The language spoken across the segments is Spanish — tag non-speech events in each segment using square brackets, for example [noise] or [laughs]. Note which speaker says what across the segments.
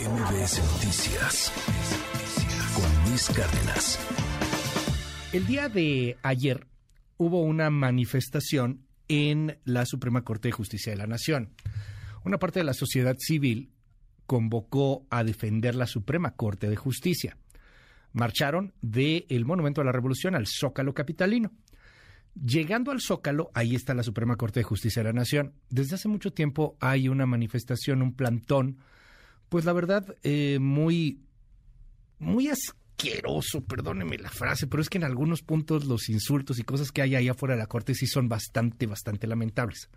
Speaker 1: MBS Noticias con Luis Cárdenas.
Speaker 2: El día de ayer hubo una manifestación en la Suprema Corte de Justicia de la Nación. Una parte de la sociedad civil convocó a defender la Suprema Corte de Justicia. Marcharon del Monumento a la Revolución al Zócalo Capitalino. Llegando al Zócalo, ahí está la Suprema Corte de Justicia de la Nación. Desde hace mucho tiempo hay una manifestación, un plantón, pues la verdad, eh, muy, muy asqueroso, perdóneme la frase, pero es que en algunos puntos los insultos y cosas que hay ahí afuera de la Corte sí son bastante, bastante lamentables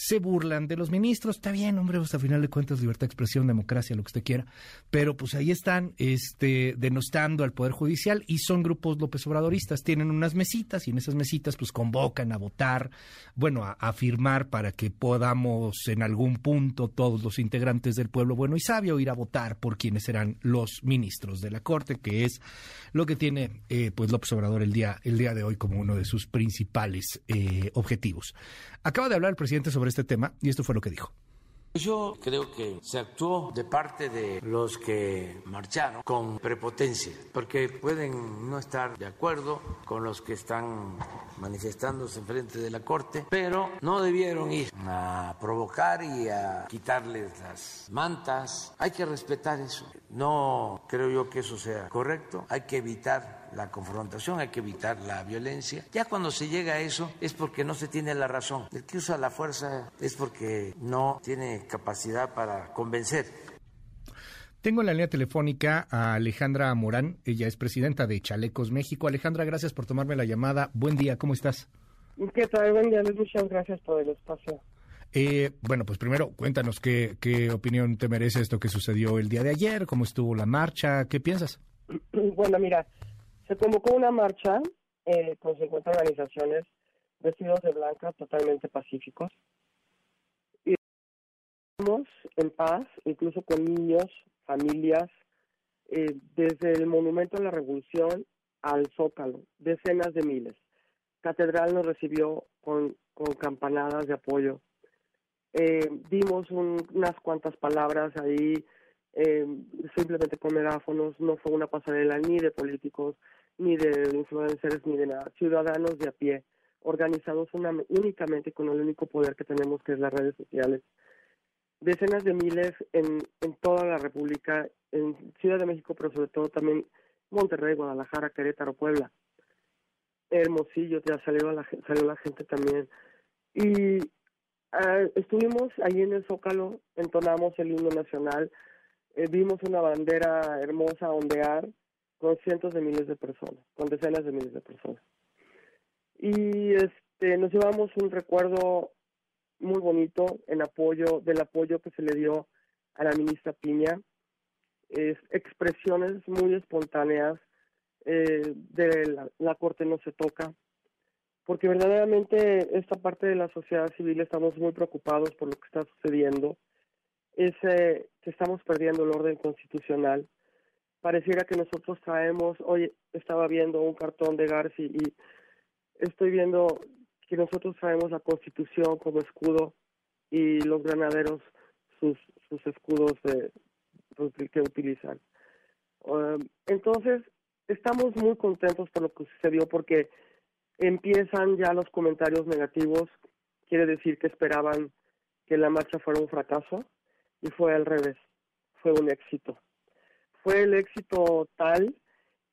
Speaker 2: se burlan de los ministros. Está bien, hombre, hasta final de cuentas, libertad de expresión, democracia, lo que usted quiera. Pero pues ahí están este, denostando al Poder Judicial y son grupos López Obradoristas. Tienen unas mesitas y en esas mesitas pues convocan a votar, bueno, a, firmar para que podamos en algún punto todos los integrantes del pueblo bueno y sabio ir a votar por quienes serán los ministros de la Corte, que es lo que tiene eh, pues López Obrador el día, el día de hoy como uno de sus principales eh, objetivos. Acaba de hablar el presidente sobre este tema y esto fue lo que dijo.
Speaker 3: Yo creo que se actuó de parte de los que marcharon con prepotencia, porque pueden no estar de acuerdo con los que están manifestándose en frente de la Corte, pero no debieron ir a provocar y a quitarles las mantas. Hay que respetar eso. No creo yo que eso sea correcto. Hay que evitar la confrontación, hay que evitar la violencia. Ya cuando se llega a eso es porque no se tiene la razón. El que usa la fuerza es porque no tiene capacidad para convencer.
Speaker 2: Tengo en la línea telefónica a Alejandra Morán, ella es presidenta de Chalecos México. Alejandra, gracias por tomarme la llamada. Buen día, ¿cómo estás?
Speaker 4: ¿Qué tal? Buen día, Muchas gracias por el espacio.
Speaker 2: Eh, bueno, pues primero cuéntanos qué, qué opinión te merece esto que sucedió el día de ayer, cómo estuvo la marcha, ¿qué piensas? [clears throat]
Speaker 4: Bueno, mira, se convocó una marcha eh, con 50 organizaciones vestidos de blanca, totalmente pacíficos. Y estamos en paz, incluso con niños, familias, eh, desde el Monumento a la Revolución al Zócalo, decenas de miles. Catedral nos recibió con, con campanadas de apoyo. Eh, dimos unas cuantas palabras ahí, eh, simplemente con megáfonos, no fue una pasarela ni de políticos, ni de influencers, ni de nada, ciudadanos de a pie, organizados únicamente con el único poder que tenemos, que es las redes sociales. Decenas de miles en, en toda la República, en Ciudad de México, pero sobre todo también Monterrey, Guadalajara, Querétaro, Puebla. Hermosillo, ya salió la, salió la gente también. Y ah, estuvimos ahí en el Zócalo, entonamos el himno nacional, eh, vimos una bandera hermosa ondear, con cientos de miles de personas, con decenas de miles de personas. Y este nos llevamos un recuerdo muy bonito en apoyo del apoyo que se le dio a la ministra Piña, es, expresiones muy espontáneas eh, de la, la, corte no se toca, porque verdaderamente esta parte de la sociedad civil estamos muy preocupados por lo que está sucediendo, es que estamos perdiendo el orden constitucional. Pareciera que nosotros traemos, hoy estaba viendo un cartón de Garci y estoy viendo que nosotros traemos la constitución como escudo y los granaderos sus, sus escudos de, pues, que utilizan. Um, entonces, estamos muy contentos por lo que sucedió porque empiezan ya los comentarios negativos, quiere decir que esperaban que la marcha fuera un fracaso y fue al revés, fue un éxito fue el éxito tal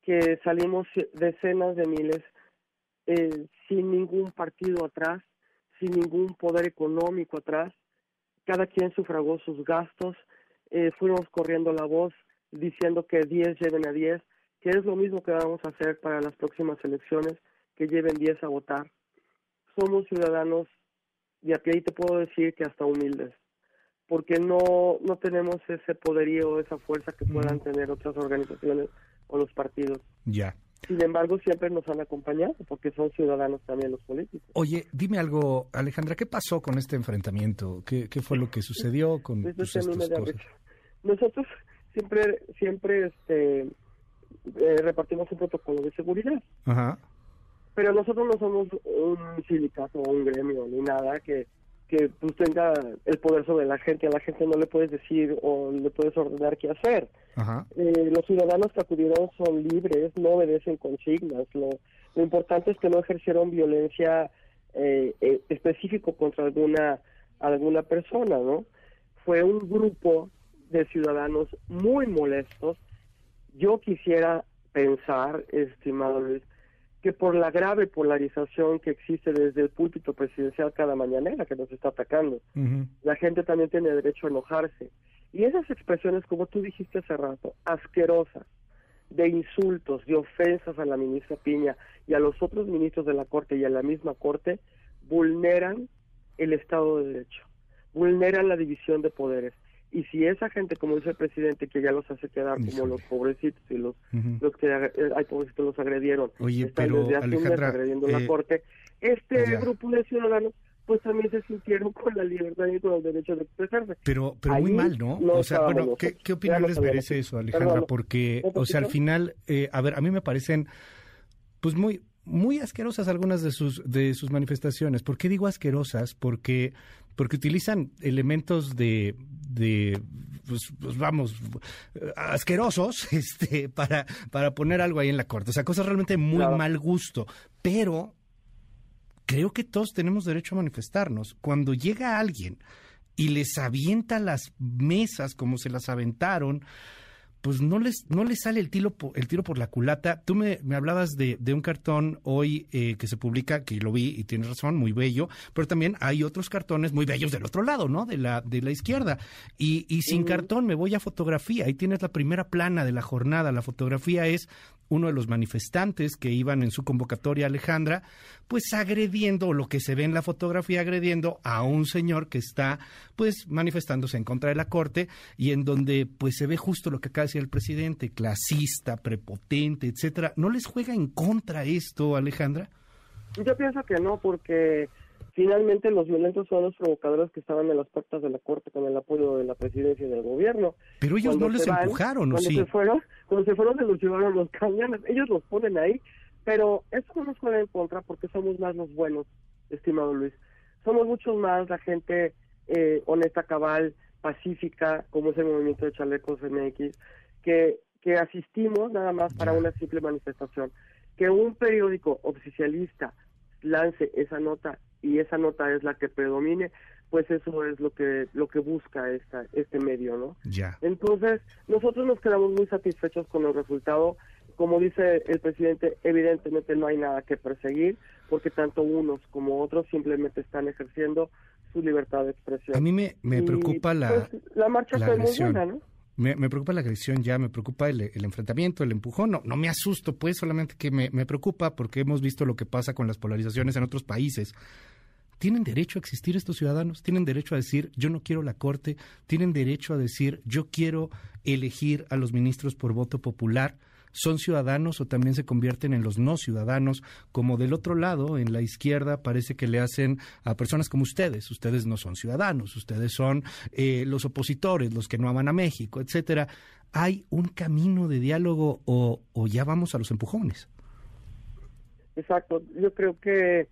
Speaker 4: que salimos decenas de miles eh, sin ningún partido atrás, sin ningún poder económico atrás. Cada quien sufragó sus gastos, eh, fuimos corriendo la voz diciendo que 10 lleven a 10, que es lo mismo que vamos a hacer para las próximas elecciones, que lleven 10 a votar. Somos ciudadanos y a pie te puedo decir que hasta humildes porque no, no tenemos ese poderío, esa fuerza que puedan tener otras organizaciones o los partidos.
Speaker 2: Ya.
Speaker 4: Sin embargo, siempre nos han acompañado porque son ciudadanos también los políticos.
Speaker 2: Oye, dime algo, Alejandra, ¿qué pasó con este enfrentamiento? ¿Qué, qué fue lo que sucedió con pues,
Speaker 4: Nosotros siempre siempre este eh, repartimos un protocolo de seguridad. Ajá. Pero nosotros no somos un sindicato o un gremio ni nada que que pues, tenga el poder sobre la gente. A la gente no le puedes decir o le puedes ordenar qué hacer. Eh, los ciudadanos que acudieron son libres, no obedecen consignas. Lo, lo importante es que no ejercieron violencia eh, eh, específico contra alguna alguna persona, ¿no? Fue un grupo de ciudadanos muy molestos. Yo quisiera pensar, estimado Luis, que por la grave polarización que existe desde el púlpito presidencial cada mañanera que nos está atacando, la gente también tiene derecho a enojarse. Y esas expresiones, como tú dijiste hace rato, asquerosas, de insultos, de ofensas a la ministra Piña y a los otros ministros de la Corte y a la misma Corte, vulneran el Estado de Derecho, vulneran la división de poderes. Y si esa gente, como dice el presidente, que ya los hace quedar como los pobrecitos y los, los que eh, hay pobrecitos los agredieron,
Speaker 2: Oye, están pero desde
Speaker 4: Alejandra, agrediendo la eh, corte, este grupo de ciudadanos pues también se sintieron con la libertad y con el derecho de expresarse.
Speaker 2: Pero, pero muy mal, ¿no? o sea, bueno, ¿qué, ¿qué, opinión les merece eso, Alejandra? Porque, o sea, al final, eh, a ver, a mí me parecen, pues muy, muy asquerosas algunas de sus de sus manifestaciones. ¿Por qué digo asquerosas? Porque porque utilizan elementos de de pues, pues, vamos asquerosos [laughs] este para para poner algo ahí en la corte. O sea, cosas realmente muy mal gusto, pero creo que todos tenemos derecho a manifestarnos. Cuando llega alguien y les avienta las mesas como se las aventaron, pues no les, no les sale el tiro, el tiro por la culata. Tú me, hablabas de, un cartón hoy eh, que se publica, que lo vi y tienes razón, muy bello, pero también hay otros cartones muy bellos del otro lado, ¿no? De la, de la izquierda. Y, y sin cartón me voy a fotografía. Ahí tienes la primera plana de la jornada. La fotografía es uno de los manifestantes que iban en su convocatoria Alejandra, pues agrediendo lo que se ve en la fotografía, agrediendo a un señor que está pues manifestándose en contra de la corte y en donde pues se ve justo lo que acaba de decir el presidente, clasista, prepotente, etcétera. ¿No les juega en contra esto, Alejandra?
Speaker 4: Yo pienso que no, porque Finalmente, los violentos son los provocadores que estaban en las puertas de la corte con el apoyo de la presidencia y del gobierno.
Speaker 2: Pero ellos no les empujaron, ¿o
Speaker 4: cuando
Speaker 2: sí?
Speaker 4: Se fueron, cuando se fueron, se los llevaron los cañones. Ellos los ponen ahí, pero eso no nos juega en contra porque somos más los buenos, estimado Luis. Somos muchos más la gente eh, honesta, cabal, pacífica, como es el movimiento de Chalecos MX, que, que asistimos nada más para una simple manifestación. Que un periódico oficialista lance esa nota y esa nota es la que predomine, pues eso es lo que lo que busca esta, este medio, ¿no?
Speaker 2: Ya.
Speaker 4: Entonces, nosotros nos quedamos muy satisfechos con el resultado. Como dice el presidente, evidentemente no hay nada que perseguir, porque tanto unos como otros simplemente están ejerciendo su libertad de expresión.
Speaker 2: A mí me, me preocupa la,
Speaker 4: pues, la marcha fue muy buena, ¿no?
Speaker 2: Me, preocupa la agresión ya, me preocupa el, enfrentamiento, el empujón. No, no me asusto, pues, solamente que me, me preocupa porque hemos visto lo que pasa con las polarizaciones en otros países. ¿Tienen derecho a existir estos ciudadanos? ¿Tienen derecho a decir yo no quiero la Corte? ¿Tienen derecho a decir yo quiero elegir a los ministros por voto popular? ¿Son ciudadanos o también se convierten en los no ciudadanos? Como del otro lado, en la izquierda, parece que le hacen a personas como ustedes. Ustedes no son ciudadanos, ustedes son eh, los opositores, los que no aman a México, etcétera. ¿Hay un camino de diálogo o, o ya vamos a los empujones?
Speaker 4: Exacto. Yo creo que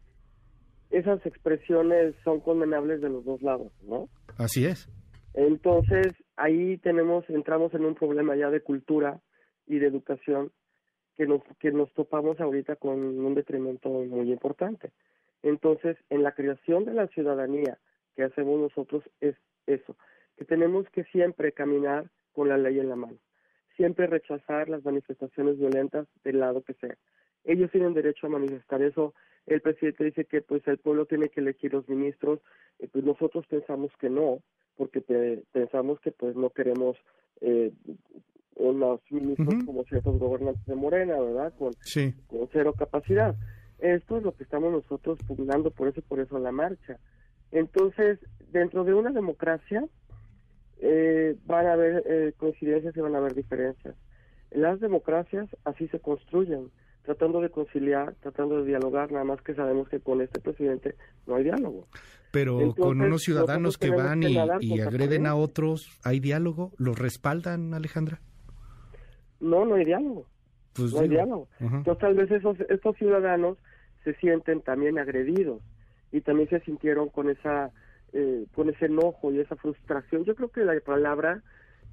Speaker 4: esas expresiones son condenables de los dos lados, ¿no?
Speaker 2: Así es.
Speaker 4: Entonces, ahí tenemos, entramos en un problema ya de cultura y de educación que nos, que nos topamos ahorita con un detrimento muy importante. Entonces, en la creación de la ciudadanía que hacemos nosotros es eso, que tenemos que siempre caminar con la ley en la mano, siempre rechazar las manifestaciones violentas del lado que sea. Ellos tienen derecho a manifestar eso el presidente dice que pues el pueblo tiene que elegir los ministros, eh, pues nosotros pensamos que no, porque pensamos que pues no queremos eh, unos ministros como ciertos gobernantes de Morena, ¿verdad? Con, con cero capacidad. Esto es lo que estamos nosotros pugnando por eso y por eso la marcha. Entonces, dentro de una democracia eh, van a haber eh, coincidencias y van a haber diferencias. Las democracias así se construyen tratando de conciliar, tratando de dialogar, nada más que sabemos que con este presidente no hay diálogo.
Speaker 2: Pero con unos ciudadanos que van y, agreden a otros, ¿hay diálogo? ¿Los respaldan, Alejandra?
Speaker 4: No, no hay diálogo. Pues no hay diálogo. Entonces tal vez esos, estos ciudadanos se sienten también agredidos y también se sintieron con esa eh, con ese enojo y esa frustración. Yo creo que la palabra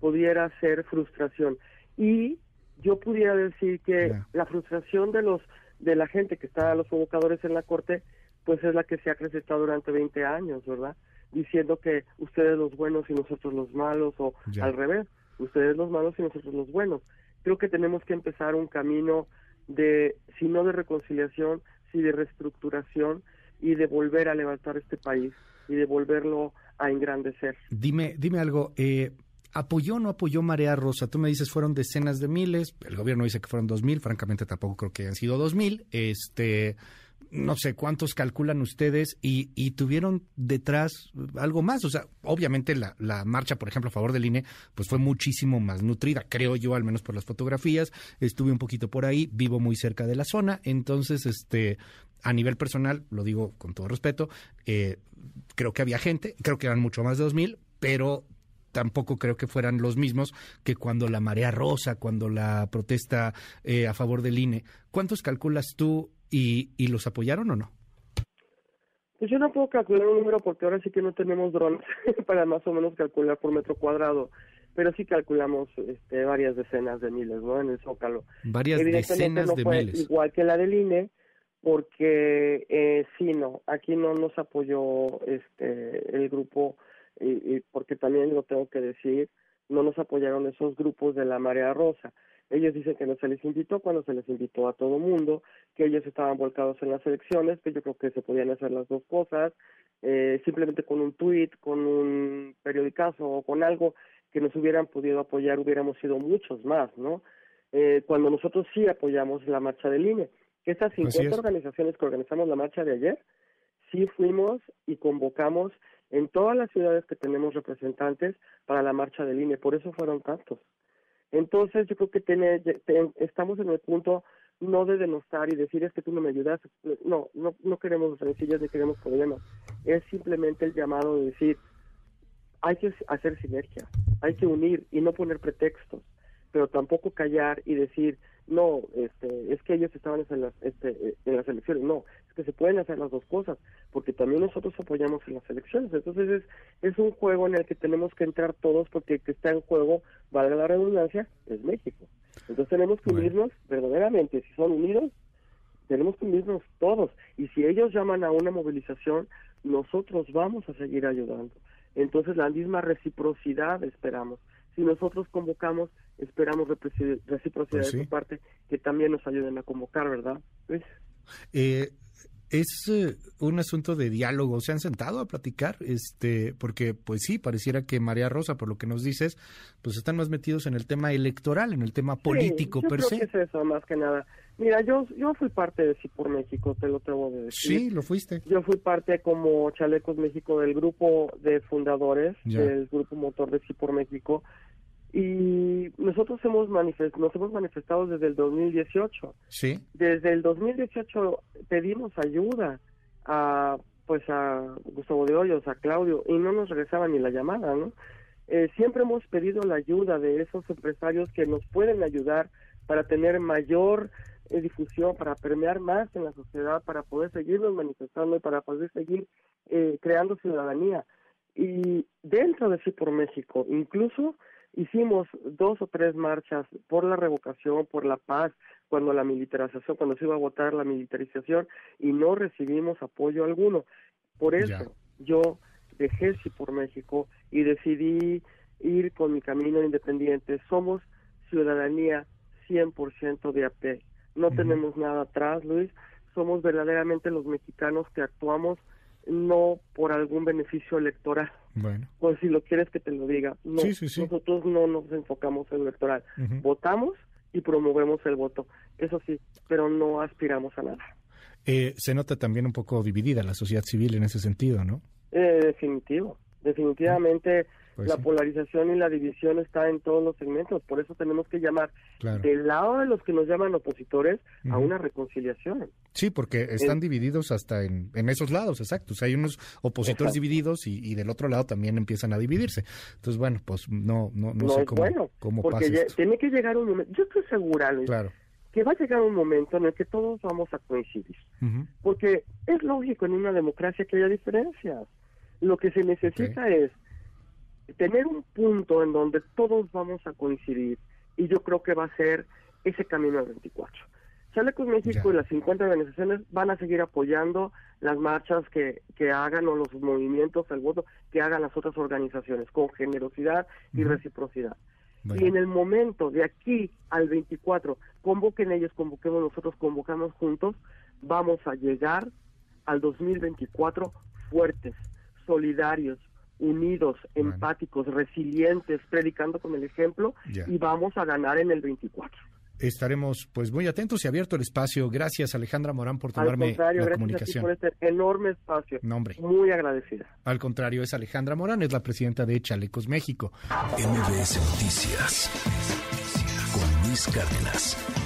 Speaker 4: pudiera ser frustración. Y yo pudiera decir que la frustración de los de la gente que está a los provocadores en la corte, pues es la que se ha acrecentado durante 20 años, ¿verdad? Diciendo que ustedes los buenos y nosotros los malos, o al revés, ustedes los malos y nosotros los buenos. Creo que tenemos que empezar un camino de, si no de reconciliación, si de reestructuración y de volver a levantar este país y de volverlo a engrandecer.
Speaker 2: Dime, dime algo, eh, ¿Apoyó o no apoyó Marea Rosa? Tú me dices fueron decenas de miles, el gobierno dice que fueron dos mil, francamente tampoco creo que hayan sido dos mil. Este, no sé cuántos calculan ustedes y, y, tuvieron detrás algo más. O sea, obviamente la, la, marcha, por ejemplo, a favor del INE, pues fue muchísimo más nutrida, creo yo, al menos por las fotografías. Estuve un poquito por ahí, vivo muy cerca de la zona, entonces, este, a nivel personal, lo digo con todo respeto, eh, creo que había gente, creo que eran mucho más de dos mil, pero tampoco creo que fueran los mismos que cuando la marea rosa, cuando la protesta eh, a favor del INE. ¿Cuántos calculas tú y, y los apoyaron o no?
Speaker 4: Pues yo no puedo calcular un número porque ahora sí que no tenemos drones [laughs] para más o menos calcular por metro cuadrado, pero sí calculamos este, varias decenas de miles, ¿no? En el Zócalo.
Speaker 2: Varias decenas
Speaker 4: no
Speaker 2: de
Speaker 4: fue
Speaker 2: miles.
Speaker 4: Igual que la del INE, porque eh, sí, no, aquí no nos apoyó este el grupo y, porque también lo tengo que decir, no nos apoyaron esos grupos de la Marea Rosa. Ellos dicen que no se les invitó cuando se les invitó a todo mundo, que ellos estaban volcados en las elecciones, que yo creo que se podían hacer las dos cosas, eh, simplemente con un tuit, con un periodicazo o con algo que nos hubieran podido apoyar, hubiéramos sido muchos más, ¿no? Eh, cuando nosotros sí apoyamos la marcha del INE, que estas 50 organizaciones que organizamos la marcha de ayer, sí fuimos y convocamos en todas las ciudades que tenemos representantes para la marcha del INE, por eso fueron tantos. Entonces yo creo que tiene, estamos en el punto no de denostar y decir es que tú no me ayudas, no, no, no queremos rencillas ni queremos problemas, es simplemente el llamado de decir hay que hacer sinergia, hay que unir y no poner pretextos, pero tampoco callar y decir no, este, es que ellos estaban en las, este, elecciones. No, que se pueden hacer las dos cosas, porque también nosotros apoyamos en las elecciones. Entonces es, es un juego en el que tenemos que entrar todos, porque el que está en juego, valga la redundancia, es México. Entonces tenemos que unirnos verdaderamente. Si son unidos, tenemos que unirnos todos. Y si ellos llaman a una movilización, nosotros vamos a seguir ayudando. Entonces la misma reciprocidad esperamos si nosotros convocamos, esperamos reciprocidad pues de su parte, que también nos ayuden a convocar, ¿verdad?
Speaker 2: Eh, es eh, un asunto de diálogo. ¿Se han sentado a platicar? Este, porque, pues sí, pareciera que María Rosa, por lo que nos dices, pues están más metidos en el tema electoral, en el tema político
Speaker 4: sí, yo
Speaker 2: per
Speaker 4: creo
Speaker 2: se.
Speaker 4: Que es eso, más que nada. Mira, yo, yo fui parte de Sí por México, te lo tengo de decir.
Speaker 2: Sí, lo fuiste.
Speaker 4: Yo fui parte como Chalecos México del grupo de fundadores, del grupo motor de Sí por México y nosotros hemos manifest nos hemos manifestado desde el 2018.
Speaker 2: Sí.
Speaker 4: Desde el 2018 pedimos ayuda a pues a Gustavo de Hoyos, a Claudio y no nos regresaba ni la llamada, ¿no? Eh, siempre hemos pedido la ayuda de esos empresarios que nos pueden ayudar para tener mayor eh, difusión, para permear más en la sociedad, para poder seguirnos manifestando y para poder seguir eh, creando ciudadanía. Y dentro de Sí por México, incluso hicimos dos o tres marchas por la revocación, por la paz, cuando la militarización, cuando se iba a votar la militarización y no recibimos apoyo alguno. Por eso yo dejé sí por México y decidí ir con mi camino independiente. Somos ciudadanía 100% de AP. No tenemos nada atrás, Luis. Somos verdaderamente los mexicanos que actuamos no por algún beneficio electoral.
Speaker 2: Bueno.
Speaker 4: Pues si lo quieres que te lo diga. No, nosotros no nos enfocamos en electoral. Votamos y promovemos el voto. Eso sí, pero no aspiramos a nada.
Speaker 2: Eh, se nota también un poco dividida la sociedad civil en ese sentido, ¿no?
Speaker 4: Eh, definitivo. Definitivamente pues la polarización y la división está en todos los segmentos, por eso tenemos que llamar del lado de los que nos llaman opositores a una reconciliación.
Speaker 2: Sí, porque están divididos hasta en, en, esos lados, exacto. hay unos opositores divididos y, del otro lado también empiezan a dividirse. Entonces, bueno, pues no no, no, sé cómo,
Speaker 4: bueno,
Speaker 2: cómo
Speaker 4: porque
Speaker 2: pasa
Speaker 4: tiene que llegar un momento, yo estoy segura,
Speaker 2: claro.
Speaker 4: que va a llegar un momento en el que todos vamos a coincidir. Porque es lógico en una democracia que haya diferencias Lo que se necesita es tener un punto en donde todos vamos a coincidir y yo creo que va a ser ese camino al 24. Chalecos México y las 50 organizaciones van a seguir apoyando las marchas que, que hagan o los movimientos, el voto que hagan las otras organizaciones con generosidad y reciprocidad. Y en el momento de aquí al 24, convoquen ellos, convoquemos nosotros, convocamos juntos, vamos a llegar al 2024 fuertes, solidarios, unidos, empáticos, resilientes, predicando con el ejemplo y vamos a ganar en el 24.
Speaker 2: Estaremos pues muy atentos y abierto el espacio. Gracias Alejandra Morán por tomarme la comunicación.
Speaker 4: por este enorme espacio. Muy agradecida.
Speaker 2: Al contrario, es Alejandra Morán, es la presidenta de Chalecos México.
Speaker 1: MBS Noticias con Luis Cárdenas.